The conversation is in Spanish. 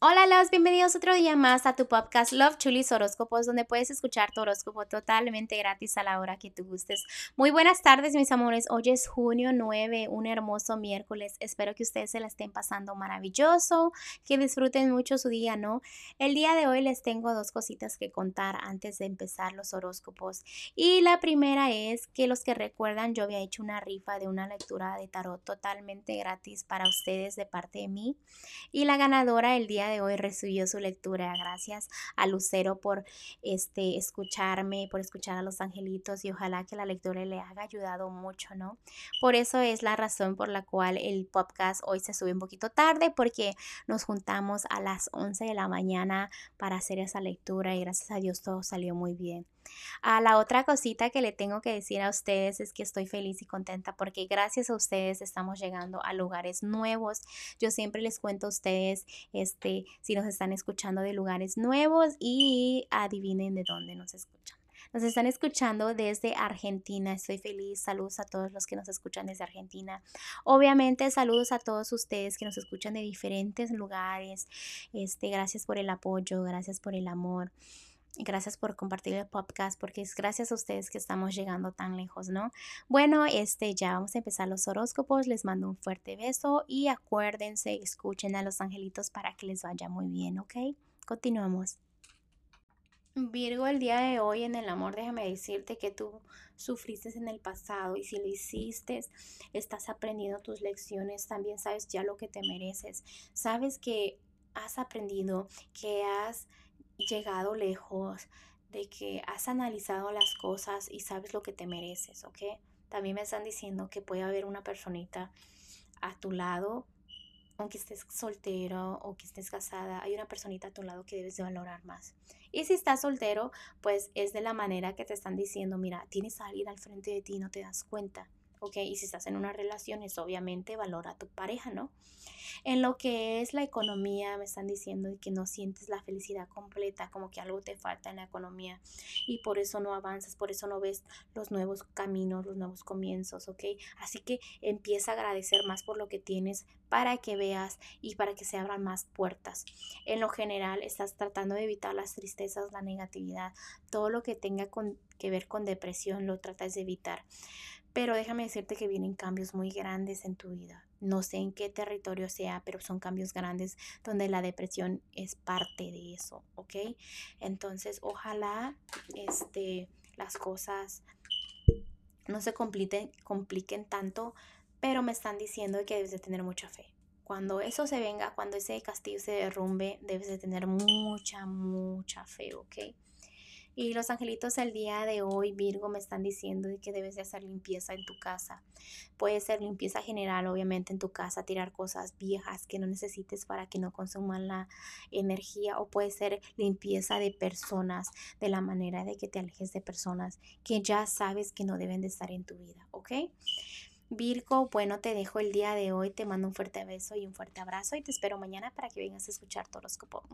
Hola, los bienvenidos otro día más a tu podcast Love Chulis Horóscopos, donde puedes escuchar tu horóscopo totalmente gratis a la hora que tú gustes. Muy buenas tardes, mis amores. Hoy es junio 9, un hermoso miércoles. Espero que ustedes se la estén pasando maravilloso, que disfruten mucho su día, ¿no? El día de hoy les tengo dos cositas que contar antes de empezar los horóscopos. Y la primera es que los que recuerdan, yo había hecho una rifa de una lectura de tarot totalmente gratis para ustedes de parte de mí. Y la ganadora el día de hoy recibió su lectura. Gracias a Lucero por este, escucharme, por escuchar a los angelitos y ojalá que la lectura le haya ayudado mucho, ¿no? Por eso es la razón por la cual el podcast hoy se sube un poquito tarde porque nos juntamos a las 11 de la mañana para hacer esa lectura y gracias a Dios todo salió muy bien. A la otra cosita que le tengo que decir a ustedes es que estoy feliz y contenta porque gracias a ustedes estamos llegando a lugares nuevos. Yo siempre les cuento a ustedes este si nos están escuchando de lugares nuevos y adivinen de dónde nos escuchan. Nos están escuchando desde Argentina. Estoy feliz. Saludos a todos los que nos escuchan desde Argentina. Obviamente, saludos a todos ustedes que nos escuchan de diferentes lugares. Este, gracias por el apoyo, gracias por el amor. Gracias por compartir el podcast porque es gracias a ustedes que estamos llegando tan lejos, ¿no? Bueno, este ya vamos a empezar los horóscopos. Les mando un fuerte beso y acuérdense, escuchen a los angelitos para que les vaya muy bien, ¿ok? Continuamos. Virgo, el día de hoy en el amor, déjame decirte que tú sufriste en el pasado y si lo hiciste, estás aprendiendo tus lecciones, también sabes ya lo que te mereces. Sabes que has aprendido, que has llegado lejos, de que has analizado las cosas y sabes lo que te mereces, ¿ok? También me están diciendo que puede haber una personita a tu lado, aunque estés soltero o que estés casada, hay una personita a tu lado que debes de valorar más. Y si estás soltero, pues es de la manera que te están diciendo, mira, tienes a alguien al frente de ti y no te das cuenta. ¿Ok? Y si estás en una relación, es obviamente valora a tu pareja, ¿no? En lo que es la economía, me están diciendo que no sientes la felicidad completa, como que algo te falta en la economía y por eso no avanzas, por eso no ves los nuevos caminos, los nuevos comienzos, ¿ok? Así que empieza a agradecer más por lo que tienes para que veas y para que se abran más puertas. En lo general, estás tratando de evitar las tristezas, la negatividad, todo lo que tenga que ver con depresión, lo tratas de evitar. Pero déjame decirte que vienen cambios muy grandes en tu vida. No sé en qué territorio sea, pero son cambios grandes donde la depresión es parte de eso, ¿ok? Entonces, ojalá este, las cosas no se compliquen, compliquen tanto, pero me están diciendo que debes de tener mucha fe. Cuando eso se venga, cuando ese castillo se derrumbe, debes de tener mucha, mucha fe, ¿ok? Y los angelitos el día de hoy, Virgo, me están diciendo que debes de hacer limpieza en tu casa. Puede ser limpieza general, obviamente, en tu casa, tirar cosas viejas que no necesites para que no consuman la energía. O puede ser limpieza de personas, de la manera de que te alejes de personas que ya sabes que no deben de estar en tu vida, ¿ok? Virgo, bueno, te dejo el día de hoy, te mando un fuerte beso y un fuerte abrazo y te espero mañana para que vengas a escuchar tu horóscopo.